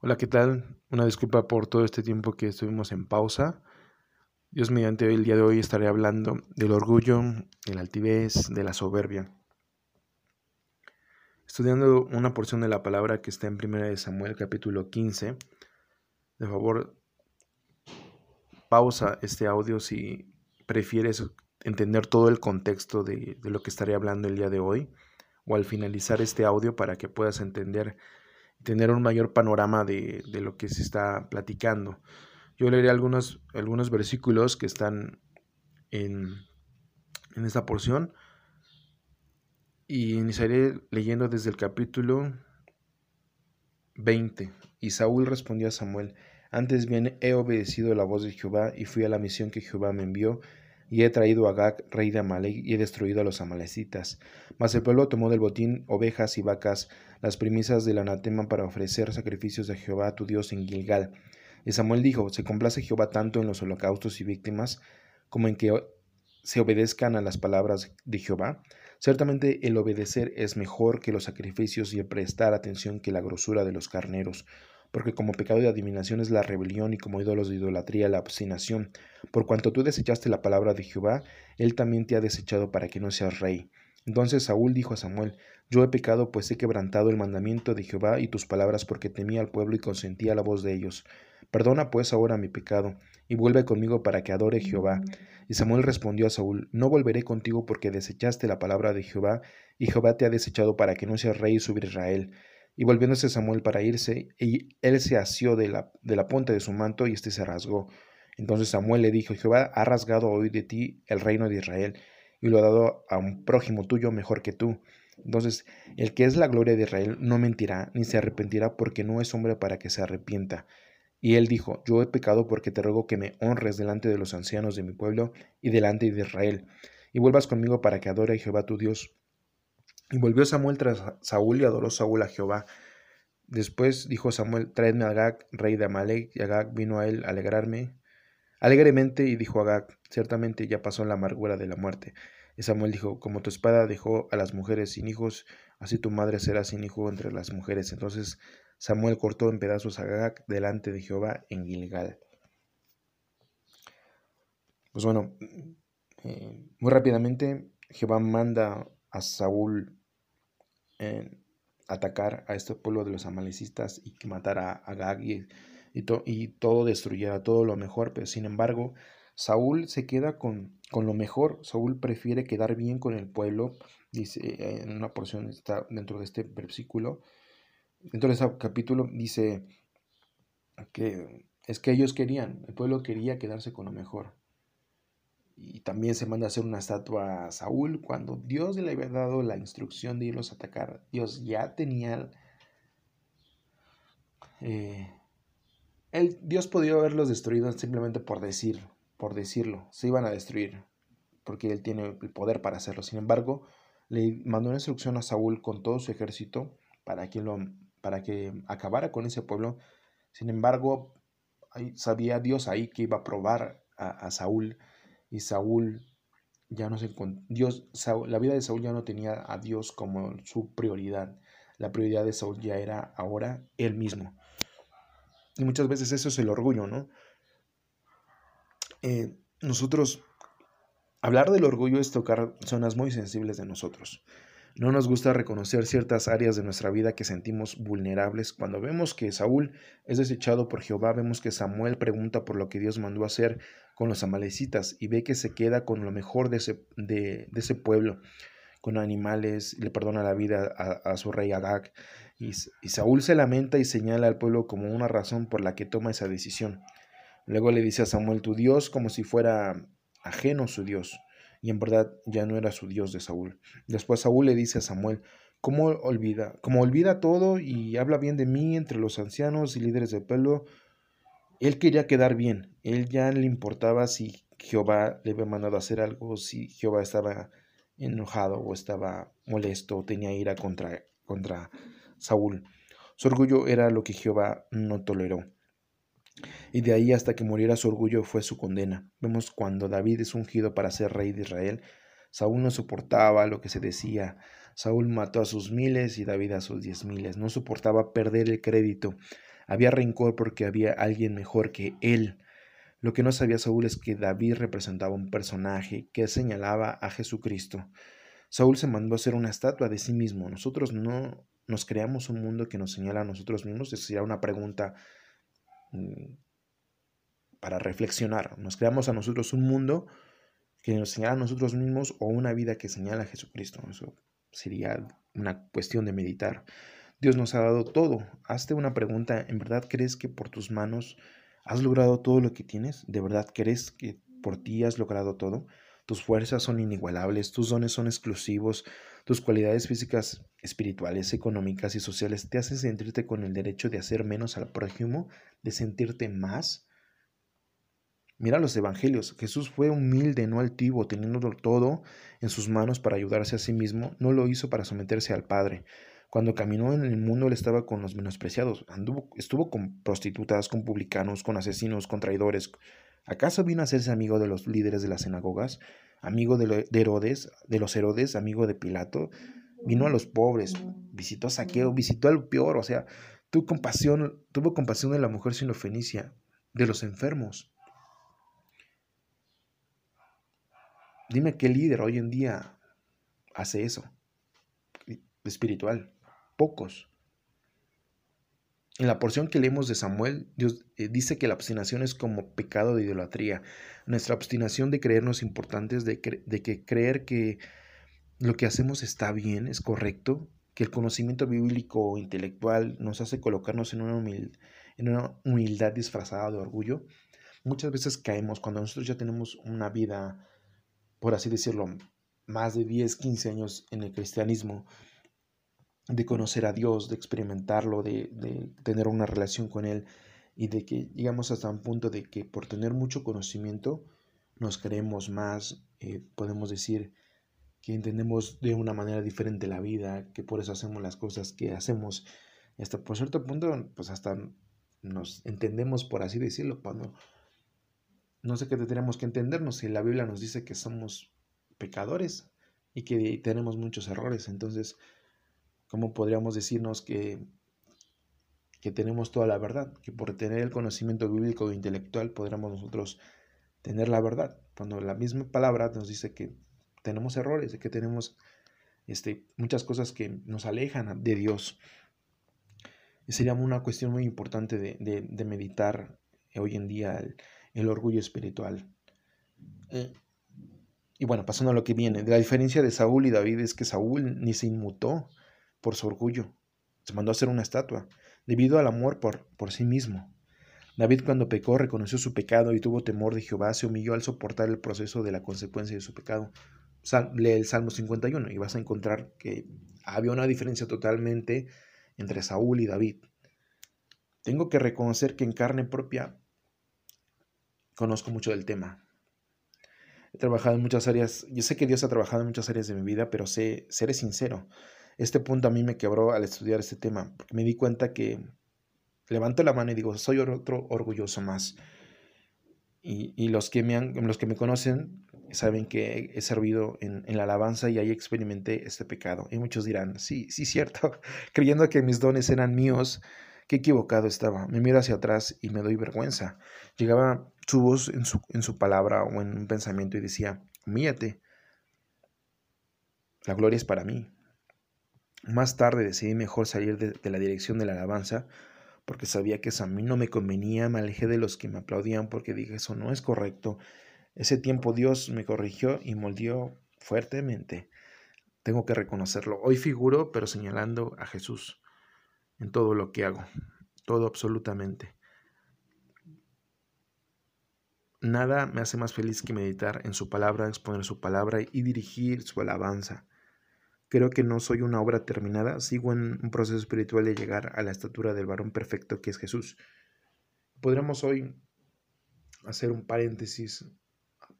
Hola, ¿qué tal? Una disculpa por todo este tiempo que estuvimos en pausa. Dios mediante el día de hoy estaré hablando del orgullo, de la altivez, de la soberbia. Estudiando una porción de la palabra que está en 1 Samuel capítulo 15. De favor, pausa este audio si prefieres entender todo el contexto de, de lo que estaré hablando el día de hoy o al finalizar este audio para que puedas entender tener un mayor panorama de, lo que se está platicando. Yo leeré algunos, algunos versículos que están en, en esta porción y iniciaré leyendo desde el capítulo 20. Y Saúl respondió a Samuel, antes bien he obedecido la voz de Jehová y fui a la misión que Jehová me envió y he traído a Agag, rey de Amalek, y he destruido a los amalecitas. Mas el pueblo tomó del botín ovejas y vacas, las premisas del anatema para ofrecer sacrificios a Jehová tu Dios en Gilgal. Y Samuel dijo, ¿se complace Jehová tanto en los holocaustos y víctimas como en que se obedezcan a las palabras de Jehová? Ciertamente el obedecer es mejor que los sacrificios y el prestar atención que la grosura de los carneros porque como pecado de adivinación es la rebelión y como ídolos de idolatría la obstinación. Por cuanto tú desechaste la palabra de Jehová, él también te ha desechado para que no seas rey. Entonces Saúl dijo a Samuel, Yo he pecado, pues he quebrantado el mandamiento de Jehová y tus palabras, porque temía al pueblo y consentía la voz de ellos. Perdona pues ahora mi pecado, y vuelve conmigo para que adore Jehová. Y Samuel respondió a Saúl, No volveré contigo porque desechaste la palabra de Jehová, y Jehová te ha desechado para que no seas rey sobre Israel. Y volviéndose Samuel para irse, y él se asió de la, punta de su manto y éste se rasgó. Entonces Samuel le dijo, Jehová ha rasgado hoy de ti el reino de Israel, y lo ha dado a un prójimo tuyo mejor que tú. Entonces, el que es la gloria de Israel no mentirá, ni se arrepentirá, porque no es hombre para que se arrepienta. Y él dijo, Yo he pecado porque te ruego que me honres delante de los ancianos de mi pueblo y delante de Israel, y vuelvas conmigo para que adore a Jehová tu Dios, y volvió Samuel tras Saúl y adoró Saúl a Jehová. Después dijo Samuel, traedme a Agag, rey de Amalek, y Agag vino a él a alegrarme alegremente, y dijo Agag, ciertamente ya pasó la amargura de la muerte. Y Samuel dijo, como tu espada dejó a las mujeres sin hijos, así tu madre será sin hijo entre las mujeres. Entonces Samuel cortó en pedazos a Agag delante de Jehová en Gilgal. Pues bueno, eh, muy rápidamente Jehová manda a Saúl atacar a este pueblo de los amalecistas y que matara a Agag y, y, todo destruyera, todo lo mejor, pero sin embargo Saúl se queda con, con lo mejor, Saúl prefiere quedar bien con el pueblo, dice en una porción está dentro de este versículo, dentro de ese capítulo dice que es que ellos querían, el pueblo quería quedarse con lo mejor y también se manda a hacer una estatua a Saúl cuando Dios le había dado la instrucción de irlos a atacar. Dios ya tenía... Eh, Dios podía haberlos destruido simplemente por decir, por decirlo. Se iban a destruir porque Él tiene el poder para hacerlo. Sin embargo, le mandó una instrucción a Saúl con todo su ejército para que, lo, para que acabara con ese pueblo. Sin embargo, sabía Dios ahí que iba a probar a Saúl y Saúl ya no se Dios, la vida de Saúl ya no tenía a Dios como su prioridad. La prioridad de Saúl ya era ahora él mismo. Y muchas veces eso es el orgullo, ¿no? Eh, nosotros, hablar del orgullo es tocar zonas muy sensibles de nosotros. No nos gusta reconocer ciertas áreas de nuestra vida que sentimos vulnerables. Cuando vemos que Saúl es desechado por Jehová, vemos que Samuel pregunta por lo que Dios mandó hacer con los amalecitas y ve que se queda con lo mejor de ese, pueblo, con animales, le perdona la vida a, su rey Agag. Y Saúl se lamenta y señala al pueblo como una razón por la que toma esa decisión. Luego le dice a Samuel, tu Dios, como si fuera ajeno su Dios y en verdad ya no era su Dios de Saúl. Después Saúl le dice a Samuel, ¿cómo olvida? Olvida todo y habla bien de mí entre los ancianos y líderes del pueblo, él quería quedar bien, él ya le importaba si Jehová le había mandado a hacer algo, si Jehová estaba enojado o estaba molesto o tenía ira contra, contra Saúl. Su orgullo era lo que Jehová no toleró y de ahí hasta que muriera su orgullo fue su condena. Vemos cuando David es ungido para ser rey de Israel, Saúl no soportaba lo que se decía. Saúl mató a sus miles y David a sus diez miles. No soportaba perder el crédito. Había rencor porque había alguien mejor que él. Lo que no sabía Saúl es que David representaba un personaje que señalaba a Jesucristo. Saúl se mandó a hacer una estatua de sí mismo. Nosotros no nos creamos un mundo que nos señala a nosotros mismos. Esa sería una pregunta para reflexionar. Nos creamos a nosotros un mundo que nos señala a nosotros mismos o una vida que señala a Jesucristo. Eso sería una cuestión de meditar. Dios nos ha dado todo. Hazte una pregunta. ¿En verdad crees que por tus manos has logrado todo lo que tienes? ¿De verdad crees que por ti has logrado todo? Tus fuerzas son inigualables, tus dones son exclusivos, tus cualidades físicas, espirituales, económicas y sociales te hacen sentirte con el derecho de hacer menos al prójimo, de sentirte más. Mira los evangelios. Jesús fue humilde, no altivo, teniendo todo en sus manos para ayudarse a sí mismo. No lo hizo para someterse al Padre. Cuando caminó en el mundo, él estaba con los menospreciados. Anduvo, estuvo con prostitutas, con publicanos, con asesinos, con traidores. ¿Acaso vino a hacerse amigo de los líderes de las sinagogas? ¿Amigo de, Herodes, de los Herodes, amigo de Pilato? Vino a los pobres, visitó a Saqueo, visitó al peor, o sea, tuvo compasión, tuvo compasión de la mujer sinofenicia, de los enfermos. Dime qué líder hoy en día hace eso, espiritual pocos. En la porción que leemos de Samuel, Dios eh, dice que la obstinación es como pecado de idolatría. Nuestra obstinación de creernos importantes, de, que creer que lo que hacemos está bien, es correcto, que el conocimiento bíblico o intelectual nos hace colocarnos en una, en una humildad disfrazada de orgullo. Muchas veces caemos cuando nosotros ya tenemos una vida, por así decirlo, más de 10, 15 años en el cristianismo de conocer a Dios, de experimentarlo, de, tener una relación con Él y de que llegamos hasta un punto de que por tener mucho conocimiento nos creemos más, eh, podemos decir que entendemos de una manera diferente la vida, que por eso hacemos las cosas que hacemos. Y hasta por cierto punto, pues hasta nos entendemos, por así decirlo, cuando no sé qué tenemos que entendernos si la Biblia nos dice que somos pecadores y que tenemos muchos errores. Entonces, ¿Cómo podríamos decirnos que, que tenemos toda la verdad? Que por tener el conocimiento bíblico e intelectual podríamos nosotros tener la verdad. Cuando la misma palabra nos dice que tenemos errores, que tenemos este, muchas cosas que nos alejan de Dios. Y sería una cuestión muy importante de, meditar hoy en día el, orgullo espiritual. Eh, y bueno, pasando a lo que viene, la diferencia de Saúl y David es que Saúl ni se inmutó por su orgullo. Se mandó a hacer una estatua, debido al amor por, por sí mismo. David cuando pecó reconoció su pecado y tuvo temor de Jehová, se humilló al soportar el proceso de la consecuencia de su pecado. lee el Salmo 51 y vas a encontrar que había una diferencia totalmente entre Saúl y David. Tengo que reconocer que en carne propia conozco mucho del tema. He trabajado en muchas áreas, yo sé que Dios ha trabajado en muchas áreas de mi vida, pero sé, seré sincero, este punto a mí me quebró al estudiar este tema, porque me di cuenta que levanto la mano y digo, soy otro orgulloso más. Y, los, que me han, los que me conocen saben que he servido en, la alabanza y ahí experimenté este pecado. Y muchos dirán, sí, sí, cierto, creyendo que mis dones eran míos, qué equivocado estaba. Me miro hacia atrás y me doy vergüenza. Llegaba su voz en su, en su palabra o en un pensamiento y decía, humíllate. La gloria es para mí. Más tarde decidí mejor salir de, la dirección de la alabanza porque sabía que eso a mí no me convenía, me alejé de los que me aplaudían porque dije eso no es correcto. Ese tiempo Dios me corrigió y moldeó fuertemente. Tengo que reconocerlo. Hoy figuro, pero señalando a Jesús en todo lo que hago, todo absolutamente. Nada me hace más feliz que meditar en su palabra, exponer su palabra y dirigir su alabanza. Creo que no soy una obra terminada, sigo en un proceso espiritual de llegar a la estatura del varón perfecto que es Jesús. Podríamos hoy hacer un paréntesis,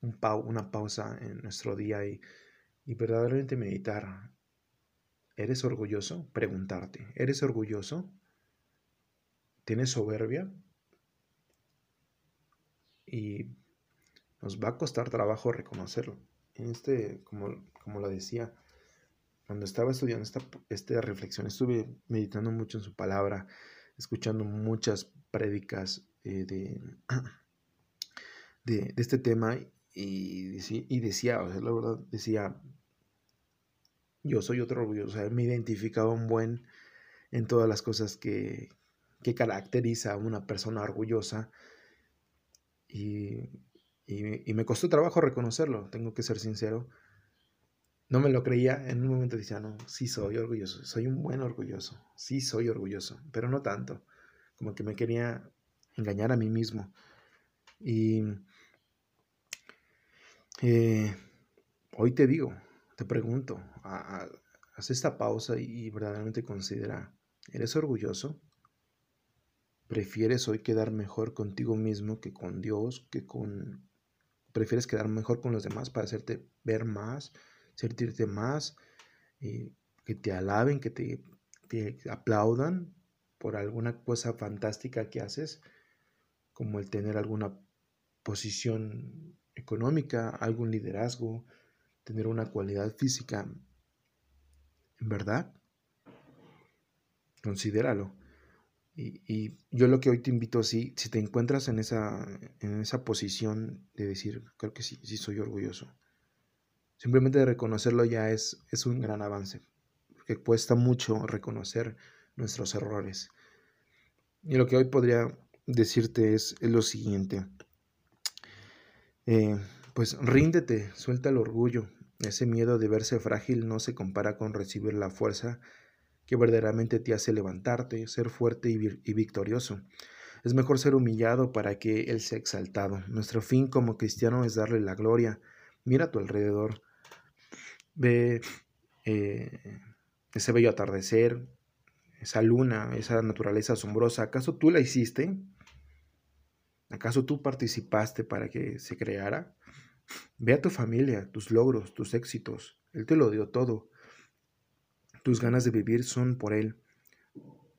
una pausa en nuestro día y, y verdaderamente meditar. ¿Eres orgulloso? Preguntarte, ¿eres orgulloso? ¿Tienes soberbia? Y nos va a costar trabajo reconocerlo. En este, como, como lo decía, cuando estaba estudiando esta, esta reflexión, estuve meditando mucho en su palabra escuchando muchas prédicas eh, de, de, este tema y, y decía, o sea, la verdad, decía, yo soy otro orgulloso, me identificaba un buen en todas las cosas que, que caracteriza a una persona orgullosa y, y, me costó trabajo reconocerlo, tengo que ser sincero. No me lo creía, en un momento decía, no, sí soy orgulloso, soy un buen orgulloso, sí soy orgulloso, pero no tanto, como que me quería engañar a mí mismo. Y eh, hoy te digo, te pregunto, haz esta pausa y verdaderamente considera, ¿eres orgulloso? ¿Prefieres hoy quedar mejor contigo mismo que con Dios, que con... ¿Prefieres quedar mejor con los demás para hacerte ver más, sentirte más, y que te alaben, que te, te aplaudan por alguna cosa fantástica que haces, como el tener alguna posición económica, algún liderazgo, tener una cualidad física, ¿en verdad? Considéralo. Y, yo lo que hoy te invito así, si te encuentras en esa, en esa posición de decir, creo que sí, sí soy orgulloso. Simplemente reconocerlo ya es, es un gran avance, porque cuesta mucho reconocer nuestros errores. Y lo que hoy podría decirte es, es lo siguiente. Eh, pues ríndete, suelta el orgullo. Ese miedo de verse frágil no se compara con recibir la fuerza que verdaderamente te hace levantarte, ser fuerte y, y victorioso. Es mejor ser humillado para que Él sea exaltado. Nuestro fin como cristiano es darle la gloria. Mira a tu alrededor. Ve eh, ese bello atardecer, esa luna, esa naturaleza asombrosa. ¿Acaso tú la hiciste? ¿Acaso tú participaste para que se creara? Ve a tu familia, tus logros, tus éxitos. Él te lo dio todo. Tus ganas de vivir son por Él.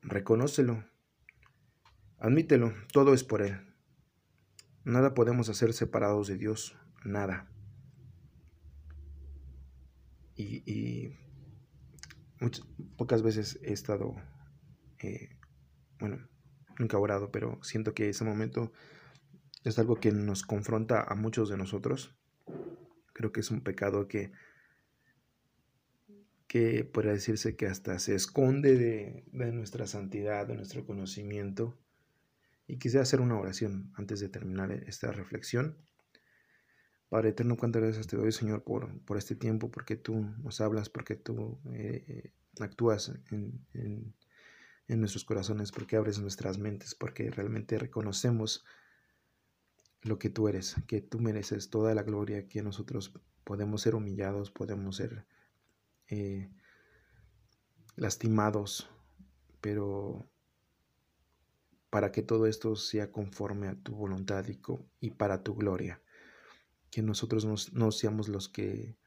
Reconócelo. Admítelo, todo es por Él. Nada podemos hacer separados de Dios, nada. Y, muchas, pocas veces he estado, eh, bueno, nunca orado, pero siento que ese momento es algo que nos confronta a muchos de nosotros. Creo que es un pecado que, que puede decirse que hasta se esconde de, de nuestra santidad, de nuestro conocimiento. Y quisiera hacer una oración antes de terminar esta reflexión. Padre eterno, cuántas gracias te doy, Señor, por, por este tiempo, porque tú nos hablas, porque tú eh, actúas en, en, en, nuestros corazones, porque abres nuestras mentes, porque realmente reconocemos lo que tú eres, que tú mereces toda la gloria, que nosotros podemos ser humillados, podemos ser eh, lastimados, pero para que todo esto sea conforme a tu voluntad y, para tu gloria, que nosotros no, seamos los que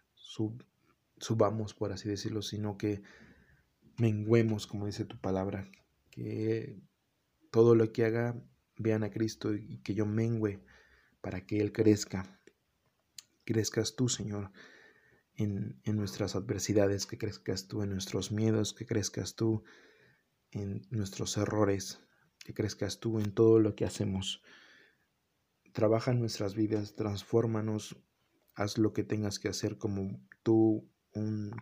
subamos, por así decirlo, sino que menguemos, como dice tu palabra, que todo lo que haga vean a Cristo y que yo mengüe para que Él crezca. Crezcas tú, Señor, en, nuestras adversidades, que crezcas tú en nuestros miedos, que crezcas tú en nuestros errores, que crezcas tú en todo lo que hacemos. Trabaja en nuestras vidas, transfórmanos, haz lo que tengas que hacer como tú,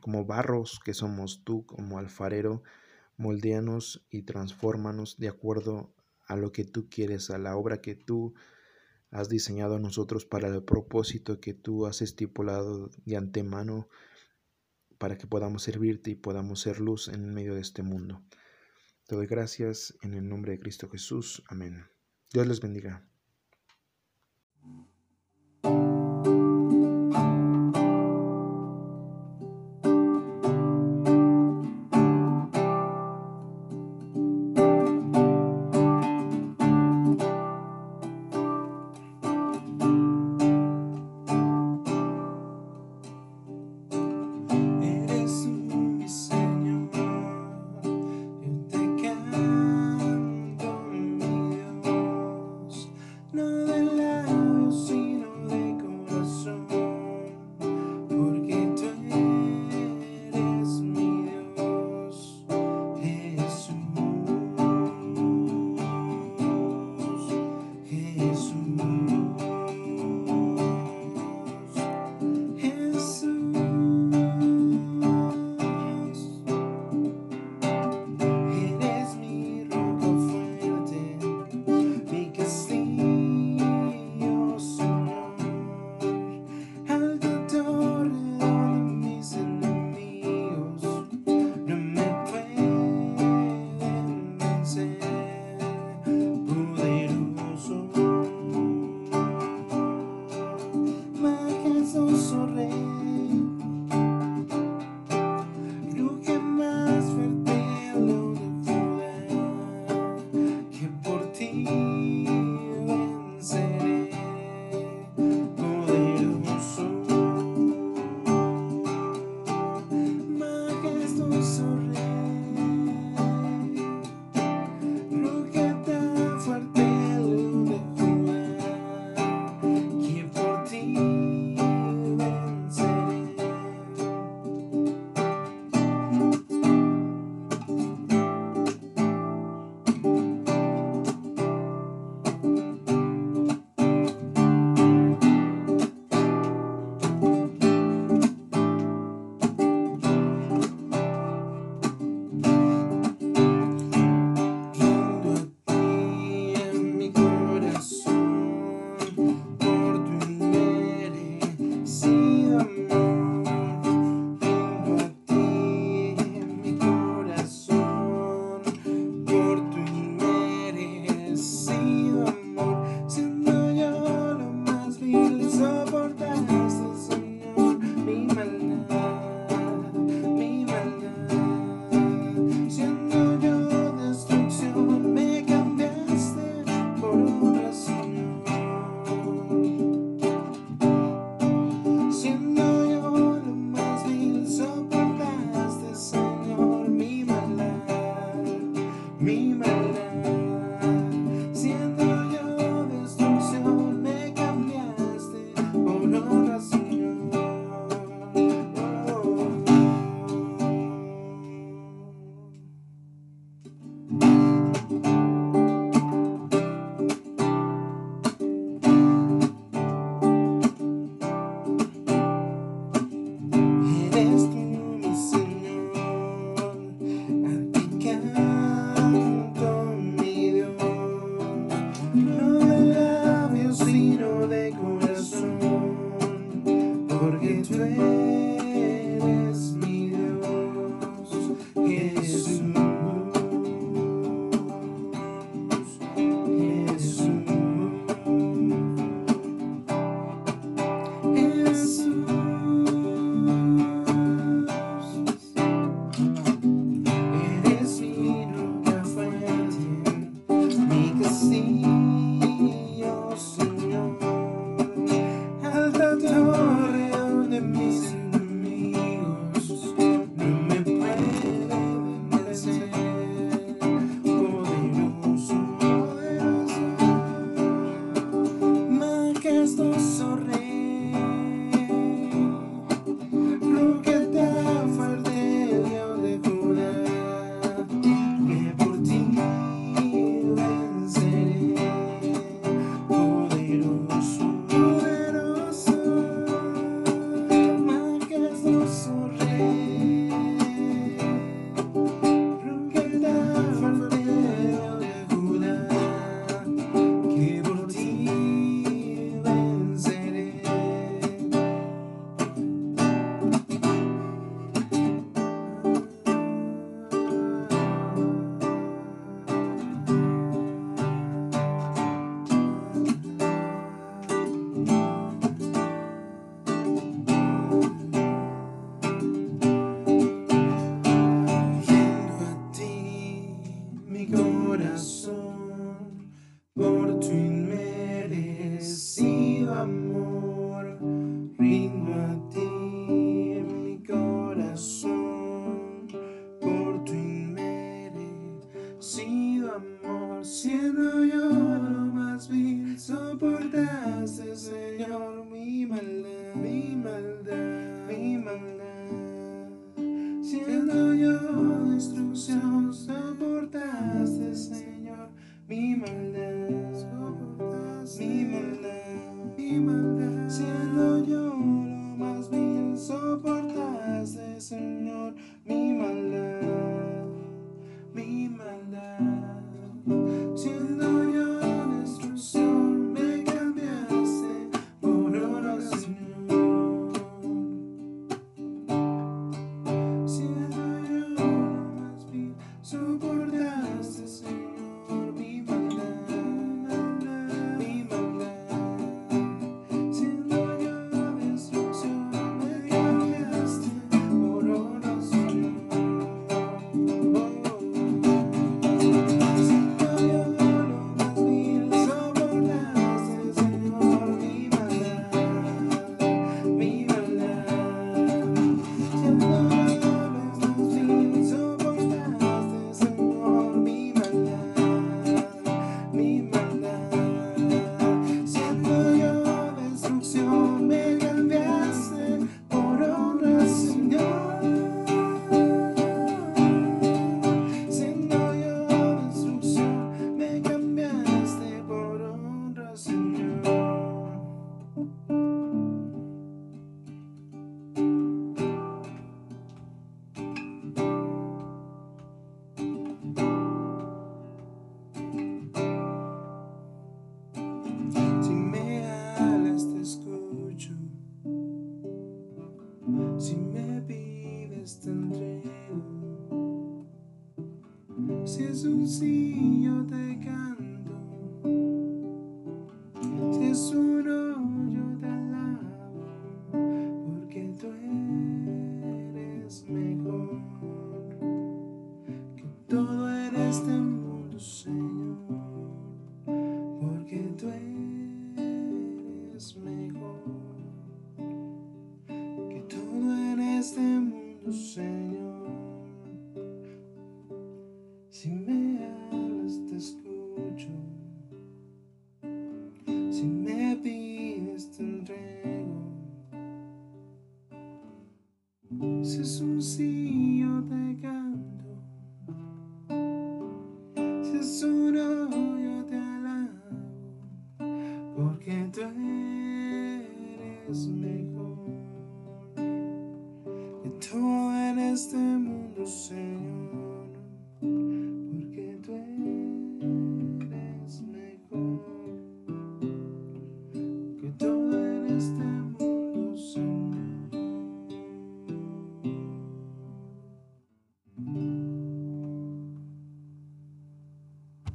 como barros que somos tú, como alfarero, moldeanos y transfórmanos de acuerdo a lo que tú quieres, a la obra que tú has diseñado a nosotros para el propósito que tú has estipulado de antemano para que podamos servirte y podamos ser luz en medio de este mundo. Te doy gracias en el nombre de Cristo Jesús. Amén. Dios les bendiga. Si me